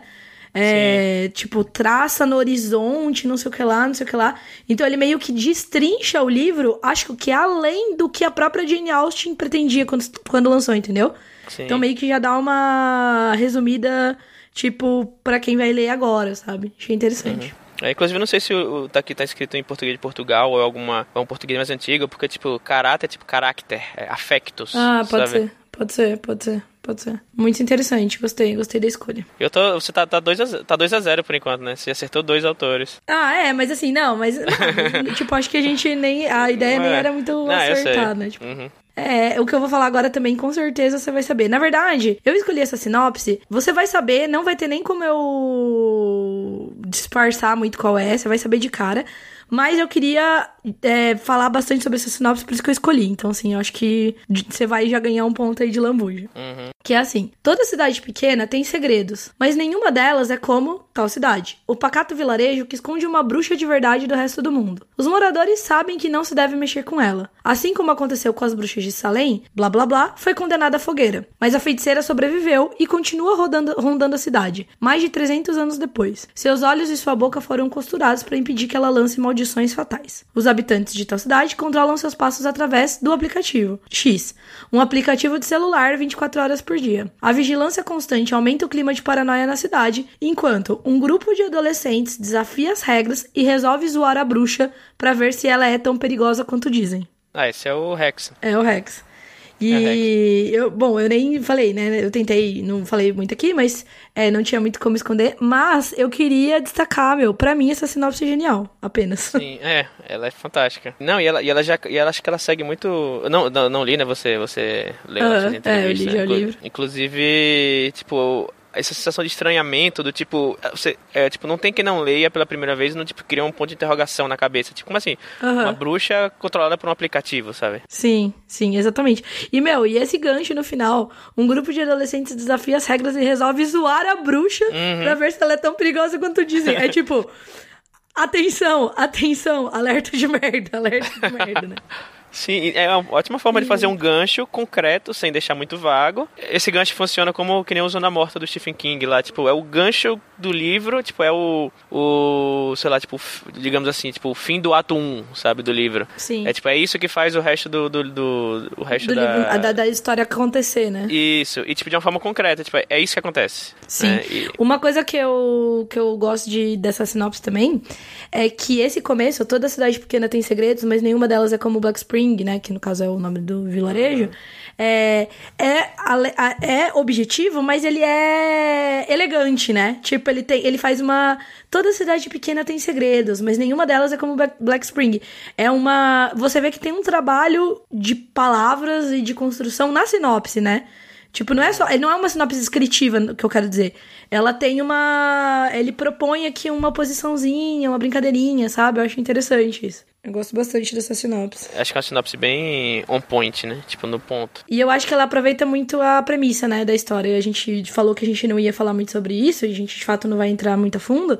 É, tipo, traça no horizonte, não sei o que lá, não sei o que lá. Então ele meio que destrincha o livro, acho que além do que a própria Jane Austen pretendia quando, quando lançou, entendeu? Sim. Então meio que já dá uma resumida tipo, para quem vai ler agora, sabe? Achei interessante. Uhum. É, inclusive, não sei se o, o tá aqui tá escrito em português de Portugal ou é alguma é um português mais antigo, porque tipo, caráter é tipo carácter, é afectos. Ah, pode sabe? ser, pode ser, pode ser, pode ser. Muito interessante, gostei, gostei da escolha. Eu tô, você tá 2 tá dois a, tá dois a 0 por enquanto, né? Você acertou dois autores. Ah, é, mas assim, não, mas <laughs> não, tipo, acho que a gente nem a ideia nem era muito não, acertada, né? Tipo, uhum. É, o que eu vou falar agora também, com certeza você vai saber. Na verdade, eu escolhi essa sinopse, você vai saber, não vai ter nem como eu disfarçar muito qual é, você vai saber de cara. Mas eu queria é, falar bastante sobre essa sinopse, por isso que eu escolhi. Então, assim, eu acho que você vai já ganhar um ponto aí de lambuja. Uhum. Que é assim: toda cidade pequena tem segredos, mas nenhuma delas é como tal cidade. O pacato vilarejo que esconde uma bruxa de verdade do resto do mundo. Os moradores sabem que não se deve mexer com ela. Assim como aconteceu com as bruxas de Salem, blá blá blá, foi condenada à fogueira. Mas a feiticeira sobreviveu e continua rodando, rondando a cidade, mais de 300 anos depois. Seus olhos e sua boca foram costurados para impedir que ela lance maldições maldições fatais. Os habitantes de tal cidade controlam seus passos através do aplicativo X, um aplicativo de celular 24 horas por dia. A vigilância constante aumenta o clima de paranoia na cidade, enquanto um grupo de adolescentes desafia as regras e resolve zoar a bruxa para ver se ela é tão perigosa quanto dizem. Ah, esse é o Rex. É o Rex. E eu, bom, eu nem falei, né? Eu tentei, não falei muito aqui, mas é, não tinha muito como esconder. Mas eu queria destacar, meu, pra mim essa sinopse é genial, apenas. <laughs> Sim, é, ela é fantástica. Não, e ela, e ela já, e ela acho que ela segue muito. Não, não, não li, né? Você, você leu uh, -huh, É, eu li já o livro. Inclusive, tipo, essa sensação de estranhamento do tipo você é, tipo não tem quem não leia pela primeira vez não tipo cria um ponto de interrogação na cabeça. Tipo como assim? Uhum. uma bruxa controlada por um aplicativo sabe? Sim sim exatamente. E meu e esse gancho no final um grupo de adolescentes desafia as regras e resolve zoar a bruxa uhum. para ver se ela é tão perigosa quanto dizem. É tipo <laughs> atenção atenção alerta de merda alerta de merda né <laughs> Sim, é uma ótima forma de fazer um gancho concreto, sem deixar muito vago. Esse gancho funciona como que nem o Zona Morta do Stephen King lá, tipo, é o gancho do livro, tipo, é o, o sei lá, tipo, digamos assim, tipo, o fim do ato 1, sabe, do livro. Sim. É tipo, é isso que faz o resto do, do, do o resto Do da... livro, a da, da história acontecer, né? Isso, e tipo, de uma forma concreta, tipo, é isso que acontece. Sim. né? E- Uma coisa que eu, que eu gosto de, dessa sinopse também é que esse começo, toda cidade pequena tem segredos, mas nenhuma delas é como Black Spring, né? Que no caso é o nome do vilarejo. É, é, é objetivo, mas ele é elegante, né? Tipo, ele, tem, ele faz uma. Toda cidade pequena tem segredos, mas nenhuma delas é como Black, Black Spring. É uma. Você vê que tem um trabalho de palavras e de construção na sinopse, né? Tipo, não é só. Não é uma sinopse descritiva que eu quero dizer. Ela tem uma. Ele propõe aqui uma posiçãozinha, uma brincadeirinha, sabe? Eu acho interessante isso. Eu gosto bastante dessa sinopse. Acho que é uma sinopse bem on point, né? Tipo, no ponto. E eu acho que ela aproveita muito a premissa, né, da história. A gente falou que a gente não ia falar muito sobre isso, e a gente de fato não vai entrar muito a fundo.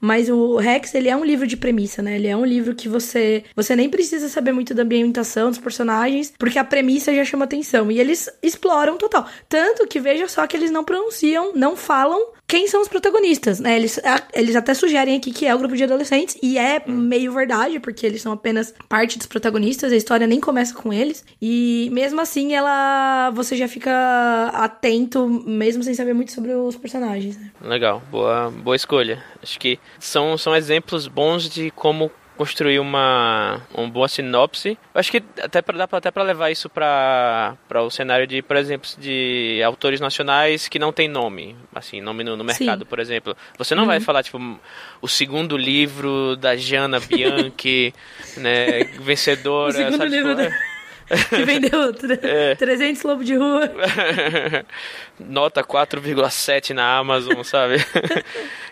Mas o Rex, ele é um livro de premissa, né? Ele é um livro que você você nem precisa saber muito da ambientação dos personagens, porque a premissa já chama atenção. E eles exploram total. Tanto que veja só que eles não pronunciam, não falam quem são os protagonistas, né? Eles, eles até sugerem aqui que é o grupo de adolescentes, e é meio verdade, porque eles são apenas parte dos protagonistas, a história nem começa com eles. E mesmo assim, ela. Você já fica atento, mesmo sem saber muito sobre os personagens, né? Legal, boa, boa escolha. Acho que são, são exemplos bons de como construir uma, uma boa sinopse. Eu acho que até pra, dá pra, até para levar isso para o cenário de, por exemplo, de autores nacionais que não tem nome, assim, nome no, no mercado, Sim. por exemplo. Você não vai falar, tipo, o segundo livro da Jana Bianchi, <laughs> né, vencedora. O segundo sabe, livro tipo, da- <laughs> Que vendeu <laughs> É. 300 lobo de rua. <laughs> Nota 4,7 na Amazon, sabe?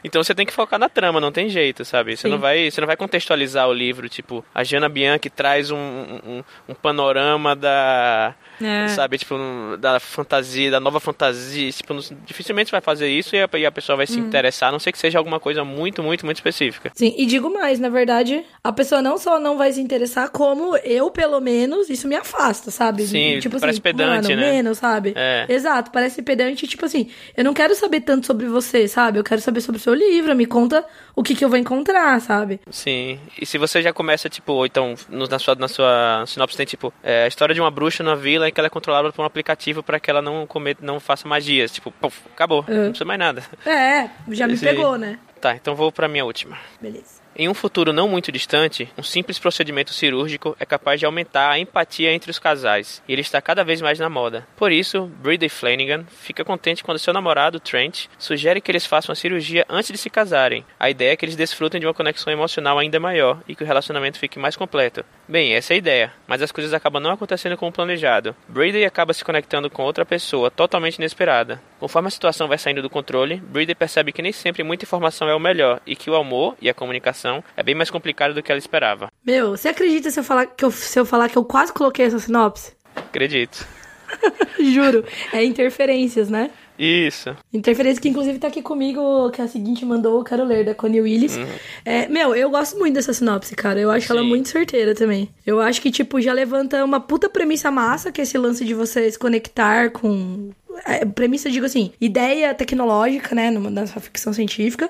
então você tem que focar na trama, não tem jeito, sabe? Você Sim. não vai, você não vai contextualizar o livro, tipo, a Jana Bianchi traz um, um, um panorama da, É. sabe, tipo, da fantasia, da nova fantasia, tipo, dificilmente você vai fazer isso e a, e a pessoa vai Hum. se interessar, a não ser que seja alguma coisa muito, muito, muito específica. Sim, e digo mais, na verdade, a pessoa não só não vai se interessar, como eu, pelo menos, isso me afasta, sabe? Sim, tipo parece assim, pedante, mano, né? menos, sabe? É. Exato, parece pedante, tipo assim, eu não quero saber tanto sobre você, sabe? Eu quero saber sobre o seu livro, me conta o que, que eu vou encontrar, sabe? Sim, e se você já começa, tipo, ou então, no- na sua, na sua sinopse tem, tipo, é, a história de uma bruxa numa vila em que ela é controlada por um aplicativo para que ela não cometa, não faça magias, tipo, puf, acabou, não precisa mais nada. É, já me Esse- pegou, né? Tá, então vou pra minha última. Beleza. Em um futuro não muito distante, um simples procedimento cirúrgico é capaz de aumentar a empatia entre os casais, e ele está cada vez mais na moda. Por isso, Brady Flanagan fica contente quando seu namorado, Trent, sugere que eles façam a cirurgia antes de se casarem. A ideia é que eles desfrutem de uma conexão emocional ainda maior e que o relacionamento fique mais completo. Bem, essa é a ideia, mas as coisas acabam não acontecendo como planejado. Brady acaba se conectando com outra pessoa totalmente inesperada. Conforme a situação vai saindo do controle, Brady percebe que nem sempre muita informação é o melhor e que o amor e a comunicação é bem mais complicado do que ela esperava. Meu, você acredita se eu falar que eu, se eu falar que eu quase coloquei essa sinopse? Acredito. <laughs> Juro. É interferências, né? Isso. Interferência que inclusive tá aqui comigo, que a seguinte mandou, eu quero ler, da Connie Willis. É, meu, eu gosto muito dessa sinopse, cara. Eu acho ela Sim. muito certeira também. Eu acho que, tipo, já levanta uma puta premissa massa, que é esse lance de você se conectar com. É, premissa, digo assim, ideia tecnológica, né? numa- Nessa ficção científica.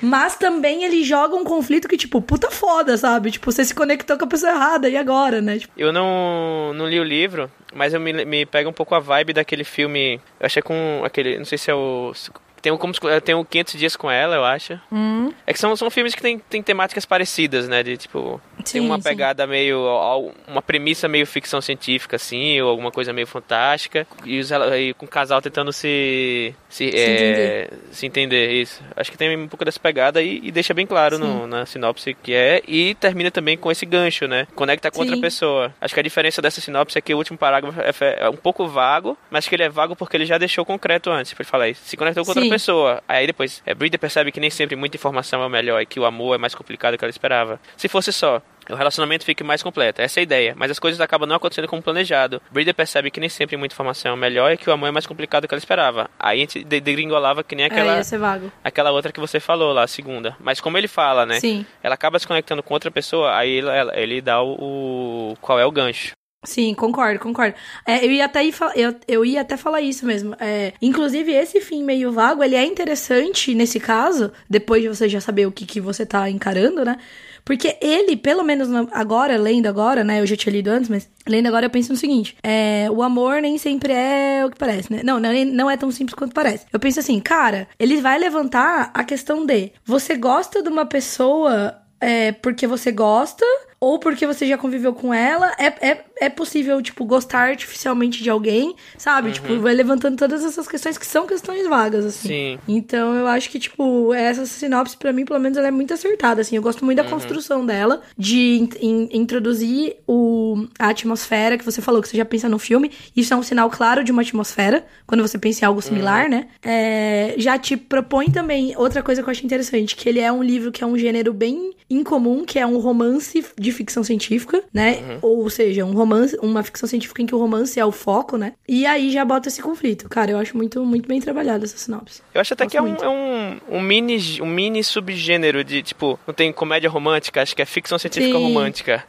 Mas também ele joga um conflito que, tipo, puta foda, sabe? Tipo, você se conectou com a pessoa errada, e agora, né? Tipo, Eu não, não li o livro, mas eu me, me pega um pouco a vibe daquele filme. Eu achei com aquele. Não sei se é o. Tem como, se- tem o 500 Dias com Ela, eu acho. É que são, são filmes que tem, tem temáticas parecidas, né? De tipo. Sim, tem uma sim. pegada meio. ao- Uma premissa meio ficção científica, assim, ou alguma coisa meio fantástica. E, os, e com o casal tentando se. Se, é, entender. se entender, isso. Acho que tem um pouco dessa pegada e, e deixa bem claro no- na sinopse que é. E termina também com esse gancho, né? Conecta com outra Sim. pessoa. Acho que a diferença dessa sinopse é que o último parágrafo é, é um pouco vago, mas que ele é vago porque ele já deixou concreto antes. Tipo, ele fala aí, se conectou com outra Sim. Pessoa. Aí depois, é, Breeder percebe que nem sempre muita informação é o melhor e que o amor é mais complicado do que ela esperava. Se fosse só, o relacionamento fique mais completo. Essa é a ideia. Mas as coisas acabam não acontecendo como planejado. Breeder percebe que nem sempre muita informação é o melhor e que o amor é mais complicado do que ela esperava. Aí a gente degringolava que nem aquela. É. Aquela outra que você falou lá, a segunda. Mas como ele fala, né? Sim. Ela acaba se conectando com outra pessoa, aí ele, ele dá o, o. Qual é o gancho? Sim, concordo, concordo. É, eu, ia até ir, eu, eu ia até falar isso mesmo. É, inclusive, esse fim meio vago, ele é interessante nesse caso, depois de você já saber o que, que você tá encarando, né? Porque ele, pelo menos agora, lendo agora, né? Eu já tinha lido antes, mas lendo agora eu penso no seguinte: é, o amor nem sempre é o que parece, né? Não, não, não é tão simples quanto parece. Eu penso assim, cara, ele vai levantar a questão de você gosta de uma pessoa é, porque você gosta ou porque você já conviveu com ela, é, é, é possível, tipo, gostar artificialmente de alguém, sabe? Tipo, uhum. Tipo, vai levantando todas essas questões que são questões vagas, assim. Sim. Então, eu acho que, tipo, essa sinopse, para mim, pelo menos, ela é muito acertada, assim. Eu gosto muito da uhum. construção dela, de in, in, introduzir o, a atmosfera que você falou, que você já pensa no filme. Isso é um sinal claro de uma atmosfera, quando você pensa em algo similar, uhum. né? É, já te propõe também outra coisa que eu acho interessante, que ele é um livro que é um gênero bem incomum, que é um romance de ficção científica, né? Uhum. Ou seja, um romance, uma ficção científica em que o romance é o foco, né? E aí já bota esse conflito. Cara, eu acho muito, muito bem trabalhado essa sinopse. Eu acho até Gosto que é um, é um, um, mini, um mini subgênero de, tipo, não tem comédia romântica, acho que é ficção científica Sim. romântica.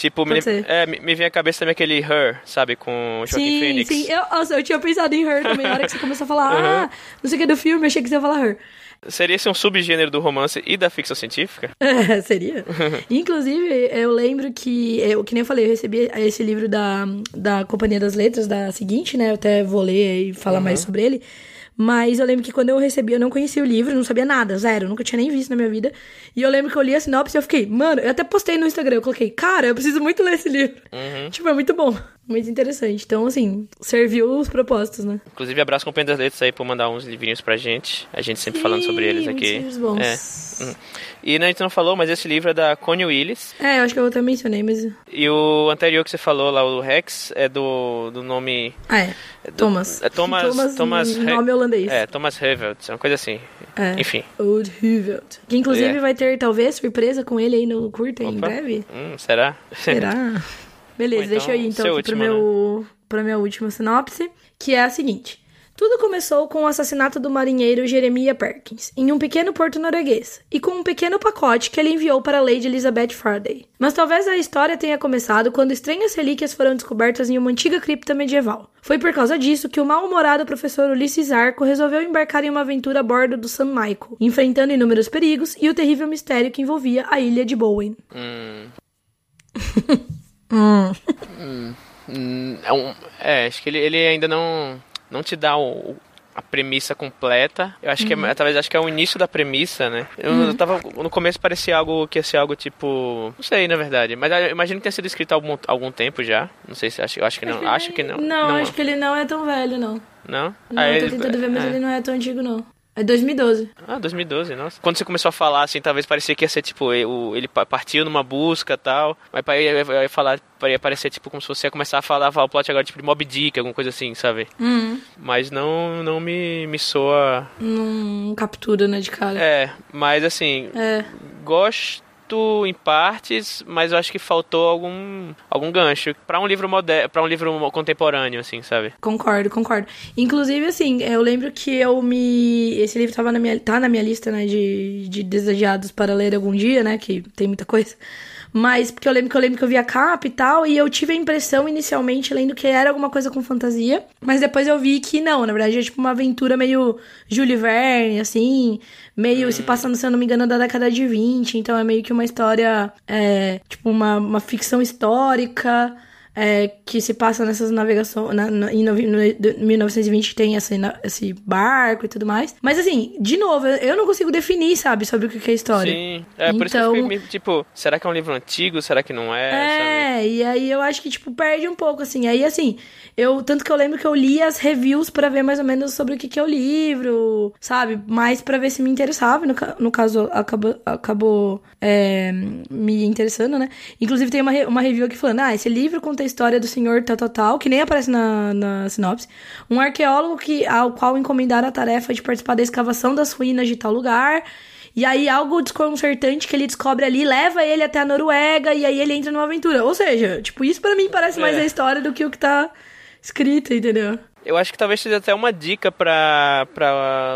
Tipo, me, é, me, vem à cabeça também aquele Her, sabe? Com o Joaquin sim, Phoenix. Sim, eu, nossa, eu tinha pensado em Her também. Na hora que você começou a falar, <laughs> uhum. ah, não sei o que do filme, eu achei que você ia falar Her. Seria esse um subgênero do romance e da ficção científica? <laughs> É, seria. <laughs> Inclusive, eu lembro que, eu, que nem eu falei, eu recebi esse livro da, da Companhia das Letras, da seguinte, né? Eu até vou ler e falar uhum. mais sobre ele. Mas eu lembro que quando eu recebi, eu não conhecia o livro, não sabia nada, zero, nunca tinha nem visto na minha vida. E eu lembro que eu li a sinopse e eu fiquei, mano, eu até postei no Instagram, eu coloquei, cara, eu preciso muito ler esse livro. Uhum. <laughs> Tipo, é muito bom. Muito interessante. Então, assim, serviu os propósitos, né? Inclusive, abraço com o das Letras aí por mandar uns livrinhos pra gente. A gente sempre Sim, falando sobre eles aqui. Livros bons. É. Hum. E né, a gente não falou, mas esse livro é da Connie Willis. É, eu acho que eu até mencionei, mas. E o anterior que você falou lá, o Rex, é do, do nome. Ah, é. do, Thomas. É Thomas. Thomas, Thomas nome holandês. É, Thomas Hevelt, uma coisa assim. É. Enfim. Old Hevelt. Que inclusive é. vai ter, talvez, surpresa com ele aí no curta Opa. em breve. Hum, será? Será? <laughs> Beleza, então, deixa eu ir então último, pro meu. Né? para minha última sinopse, que é a seguinte. Tudo começou com o assassinato do marinheiro Jeremiah Perkins, em um pequeno porto norueguês, e com um pequeno pacote que ele enviou para a Lady Elizabeth Faraday. Mas talvez a história tenha começado quando estranhas relíquias foram descobertas em uma antiga cripta medieval. Foi por causa disso que o mal-humorado professor Ulisses Arco resolveu embarcar em uma aventura a bordo do San Michael, enfrentando inúmeros perigos e o terrível mistério que envolvia a ilha de Bowen. Hum. <laughs> hum. hum. É, um, é, acho que ele, ele ainda não, não te dá o, a premissa completa. Eu acho uhum. que é, uhum. talvez acho que é o início da premissa, né? Eu, uhum. eu tava no começo parecia algo que ia ser algo tipo, não sei, na verdade, mas eu imagino que tenha sido escrito há algum, algum tempo já. Não sei se acho, eu acho que não, acho que, acho que não. Não, não, acho que ele não é tão velho, não. Não? Não, ah, eu tô ele, tentando ver, mas é. ele não é tão antigo, não. É 2012. Ah, 2012, nossa. Quando você começou a falar, assim, talvez parecia que ia ser, tipo, ele partiu numa busca e tal. Mas ia, ia falar, ia parecer, tipo, como se você ia começar a falar, falar o plot agora, tipo, de Mob Dick, alguma coisa assim, sabe? Uhum. Mas não, não me, me soa... Não captura, né, de cara. É, mas assim... É. Gosto em partes, mas eu acho que faltou algum, algum gancho para um livro moderno, para um livro contemporâneo, assim, sabe? Concordo, concordo. Inclusive, assim, eu lembro que eu me. Esse livro tava na minha, tá na minha lista, né, de, de desejados para ler algum dia, né? Que tem muita coisa. Mas porque eu lembro que eu lembro que eu vi a capa e tal, e eu tive a impressão inicialmente lendo que era alguma coisa com fantasia, mas depois eu vi que não, na verdade é tipo uma aventura meio Jules Verne, assim, meio hum. se passando, se eu não me engano, da década de 20, então é meio que uma história, é, tipo uma, uma ficção histórica é, que se passa nessas navegações. Na, na, em no, no, 1920 tem esse, esse barco e tudo mais. Mas assim, de novo, eu não consigo definir, sabe, sobre o que é a história. Sim, é então, por isso que eu fiquei, tipo, será que é um livro antigo? Será que não é? É, sabe? e aí eu acho que, tipo, perde um pouco, assim. Aí, assim, eu. Tanto que eu lembro que eu li as reviews para ver mais ou menos sobre o que, que é o livro, sabe? Mais para ver se me interessava. No, no caso, acabou, acabou é, me interessando, né? Inclusive, tem uma, uma review aqui falando: ah, esse livro conta conta a história do senhor Total, que nem aparece na, na sinopse. Um arqueólogo que, ao qual encomendaram a tarefa de participar da escavação das ruínas de tal lugar. E aí, algo desconcertante que ele descobre ali leva ele até a Noruega e aí ele entra numa aventura. Ou seja, tipo, isso para mim parece mais É. a história do que o que tá escrito, entendeu? Eu acho que talvez seja até uma dica pra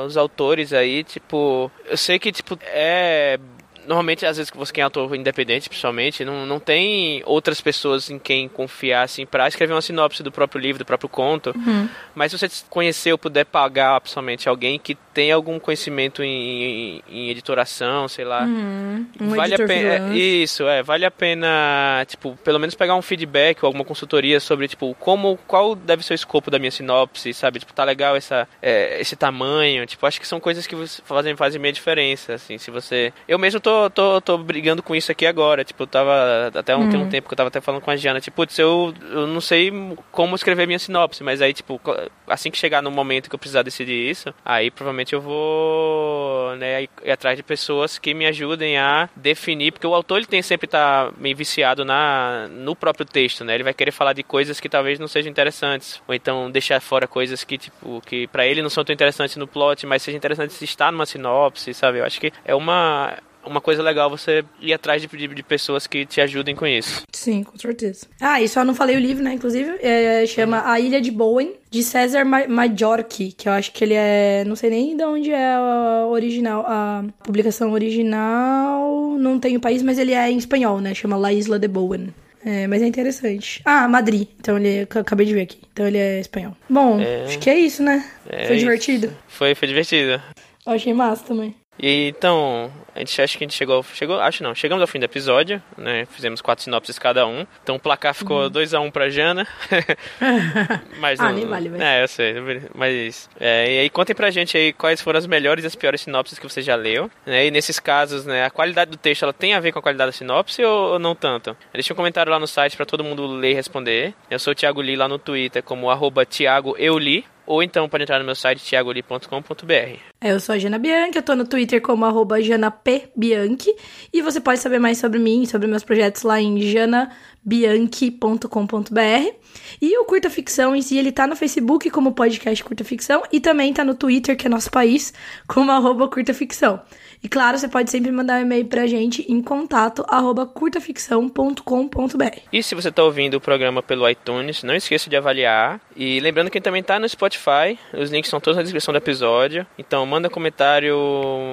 os autores aí, tipo, eu sei que, tipo, é... Normalmente, às vezes, que você quem é autor independente, principalmente, não, não tem outras pessoas em quem confiar, assim, pra escrever uma sinopse do próprio livro, do próprio conto. Uhum. Mas se você conhecer ou puder pagar, pessoalmente, alguém que tem algum conhecimento em, em, em editoração, sei lá, Um vale a pena. Isso, é, vale a pena, tipo, pelo menos pegar um feedback ou alguma consultoria sobre, tipo, como, qual deve ser o escopo da minha sinopse, sabe? Tipo, tá legal essa, é, esse tamanho, tipo, acho que são coisas que fazem, fazem meia diferença, assim, se você... Eu mesmo tô, tô, tô brigando com isso aqui agora, tipo, eu tava, até um, tem um tempo que eu tava até falando com a Giana, tipo, putz, eu, eu não sei como escrever minha sinopse, mas aí, tipo, assim que chegar no momento que eu precisar decidir isso, aí provavelmente eu vou, né, ir, atrás de pessoas que me ajudem a definir, porque o autor ele tem sempre tá meio viciado na no próprio texto, né? Ele vai querer falar de coisas que talvez não sejam interessantes, ou então deixar fora coisas que tipo que para ele não são tão interessantes no plot, mas sejam interessantes se está numa sinopse, sabe? Eu acho que é uma uma coisa legal você ir atrás de, de, de pessoas que te ajudem com isso. Sim, com certeza. Ah, e só não falei o livro, né? Inclusive, é, chama A Ilha de Bowen, de César Ma- Majorque, que eu acho que ele é. Não sei nem de onde é a original. A publicação original. Não tem o país, mas ele é em espanhol, né? Chama La Isla de Bowen. É, mas é interessante. Ah, Madrid. Então ele. é- Acabei de ver aqui. Então ele é espanhol. Bom, É. acho que é isso, né? É Foi isso. divertido. Foi, foi divertido. Eu achei massa também. E então, a gente acha que a gente chegou, chegou, acho não, chegamos ao fim do episódio, né? Fizemos quatro sinopses cada um. Então o placar ficou 2 a 1 um pra Jana. <laughs> mas Ah, não- nem vale, velho. É, eu sei, mas é, e aí contem pra gente aí quais foram as melhores e as piores sinopses que você já leu, né? E nesses casos, né, a qualidade do texto ela tem a ver com a qualidade da sinopse ou, ou não tanto? Deixa um comentário lá no site pra todo mundo ler e responder. Eu sou o Thiago Lee lá no Twitter como arroba Thiago Euli, ou então pode entrar no meu site thiagoli.com.br. É, Eu sou a Jana Bianchi, eu tô no Twitter como janapbianchi e você pode saber mais sobre mim, sobre meus projetos lá em janabianchi.com.br. E o Curta Ficção em si, ele tá no Facebook como podcast Curta Ficção e também tá no Twitter, que é nosso país, como arroba Curta Ficção. E claro, você pode sempre mandar um e-mail pra gente em contato arroba curtaficção.com.br. E se você está ouvindo o programa pelo iTunes, não esqueça de avaliar. E lembrando que também está no Spotify, os links estão todos na descrição do episódio. Então manda comentário,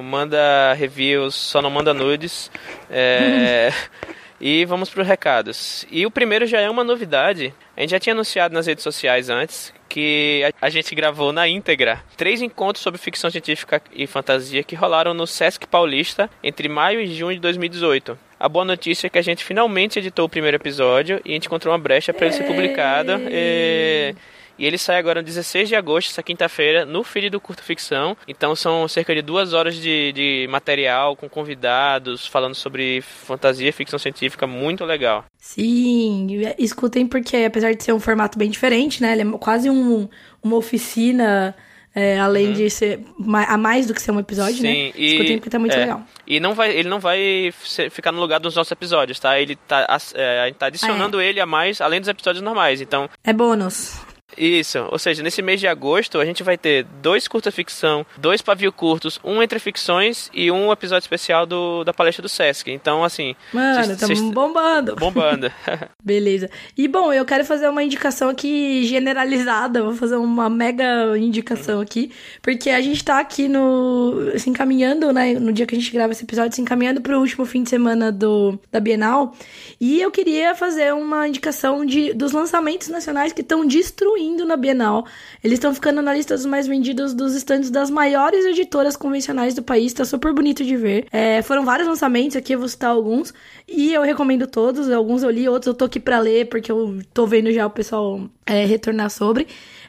manda reviews, só não manda nudes. É... <laughs> e vamos para os recados. E o primeiro já é uma novidade. A gente já tinha anunciado nas redes sociais antes que a a gente gravou na íntegra três encontros sobre ficção científica e fantasia que rolaram no Sesc Paulista entre maio e junho de 2018. A boa notícia é que a gente finalmente editou o primeiro episódio e a gente encontrou uma brecha para ele ser publicado. E... E ele sai agora no 16 de agosto, essa quinta-feira, no feed do Curto Ficção. Então são cerca de duas horas de, de material com convidados, falando sobre fantasia e ficção científica, muito legal. Sim, escutem porque apesar de ser um formato bem diferente, né? Ele é quase um, uma oficina, é, além de ser a mais do que ser um episódio, né? Uhum. Sim, e- Escutem porque tá muito é. legal. E não vai, ele não vai ficar no lugar dos nossos episódios, tá? Ele tá, é, a gente tá adicionando ele a mais, além dos episódios normais. Então, É bônus. Isso, ou seja, nesse mês de agosto a gente vai ter dois curta-ficção, dois pavio curtos, um entre ficções e um episódio especial do, da palestra do Sesc. Então, assim, Mano, estamos cês- bombando. bombando. <laughs> <laughs> Beleza. E bom, eu quero fazer uma indicação aqui generalizada, vou fazer uma mega indicação aqui, porque a gente tá aqui no se encaminhando, né, no dia que a gente grava esse episódio, se encaminhando pro último fim de semana do da Bienal, e eu queria fazer uma indicação de dos lançamentos nacionais que estão destruindo na Bienal. Eles estão ficando na lista dos mais vendidos dos estandes das maiores editoras convencionais do país, tá super bonito de ver. É, foram vários lançamentos aqui, eu vou citar alguns, e eu recomendo todos, alguns eu li, outros eu tô aqui pra ler, porque eu tô vendo já o pessoal é, retornar sobre.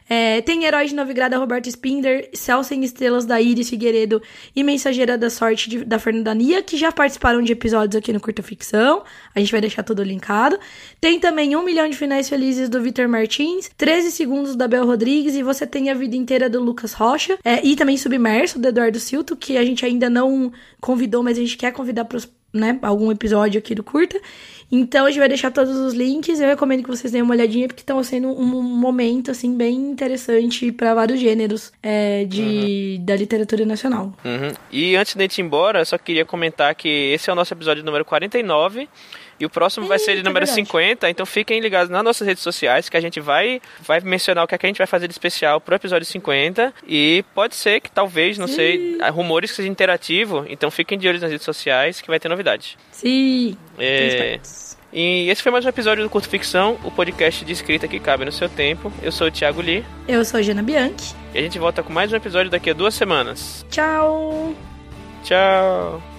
É, tem Herói de Novigrada, Roberto Spinder, Céu Sem Estrelas, da Iris Figueiredo e Mensageira da Sorte, de- da Fernanda Nia, que já participaram de episódios aqui no Curta Ficção. A gente vai deixar tudo linkado. Tem também Um Milhão de Finais Felizes, do Vitor Martins, 13 Segundos, da Bel Rodrigues, e Você Tem a Vida Inteira, do Lucas Rocha. É, e também Submerso, do Eduardo Silto, que a gente ainda não convidou, mas a gente quer convidar pros né, algum episódio aqui do curta. Então a gente vai deixar todos os links. Eu recomendo que vocês deem uma olhadinha, porque estão sendo um momento, assim, bem interessante para vários gêneros é, de, uhum. da literatura nacional. Uhum. E antes de a gente ir embora, eu só queria comentar que esse é o nosso episódio número 49. E o próximo vai ser de número é 50, então fiquem ligados nas nossas redes sociais que a gente vai, vai mencionar o que, é que a gente vai fazer de especial pro episódio 50. E pode ser que talvez, não Sim. sei, rumores que seja interativo, então fiquem de olho nas redes sociais que vai ter novidade. Sim. É... E esse foi mais um episódio do Curto Ficção, o podcast de escrita que cabe no seu tempo. Eu sou o Thiago Lee. Eu sou a Jana Bianchi. E a gente volta com mais um episódio daqui a duas semanas. Tchau! Tchau!